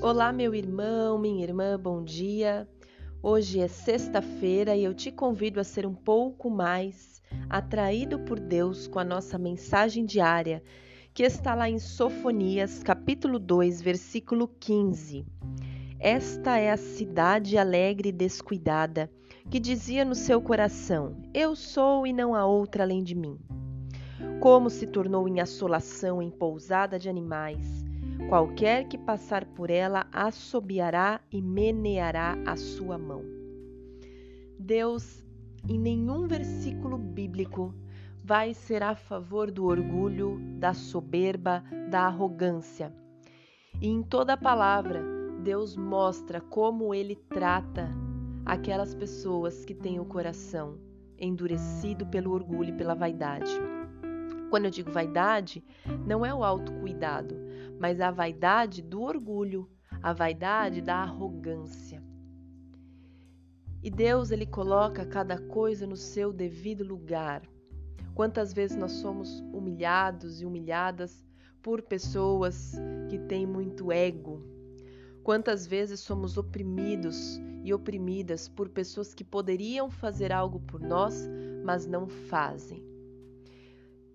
Olá, meu irmão, minha irmã, bom dia. Hoje é sexta-feira e eu te convido a ser um pouco mais atraído por Deus com a nossa mensagem diária, que está lá em Sofonias, capítulo 2, versículo 15. Esta é a cidade alegre e descuidada, que dizia no seu coração: Eu sou e não há outra além de mim. Como se tornou em assolação, em pousada de animais Qualquer que passar por ela assobiará e meneará a sua mão. Deus, em nenhum versículo bíblico, vai ser a favor do orgulho, da soberba, da arrogância. E em toda a palavra, Deus mostra como ele trata aquelas pessoas que têm o coração endurecido pelo orgulho e pela vaidade. Quando eu digo vaidade, não é o autocuidado, mas a vaidade do orgulho, a vaidade da arrogância. E Deus ele coloca cada coisa no seu devido lugar. Quantas vezes nós somos humilhados e humilhadas por pessoas que têm muito ego? Quantas vezes somos oprimidos e oprimidas por pessoas que poderiam fazer algo por nós, mas não fazem?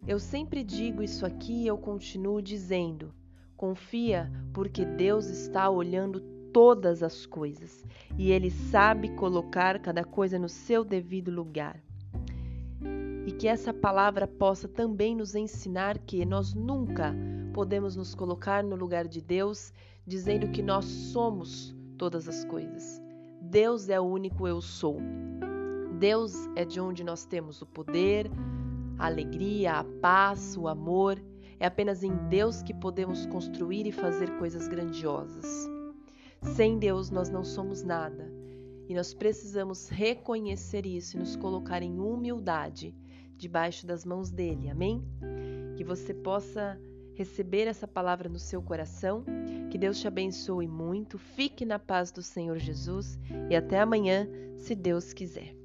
Eu sempre digo isso aqui e eu continuo dizendo: confia, porque Deus está olhando todas as coisas e Ele sabe colocar cada coisa no seu devido lugar. E que essa palavra possa também nos ensinar que nós nunca podemos nos colocar no lugar de Deus dizendo que nós somos todas as coisas. Deus é o único eu sou. Deus é de onde nós temos o poder, a alegria, a paz, o amor. É apenas em Deus que podemos construir e fazer coisas grandiosas. Sem Deus nós não somos nada e nós precisamos reconhecer isso e nos colocar em humildade debaixo das mãos dele. Amém? Que você possa receber essa palavra no seu coração. Que Deus te abençoe muito. Fique na paz do Senhor Jesus e até amanhã, se Deus quiser.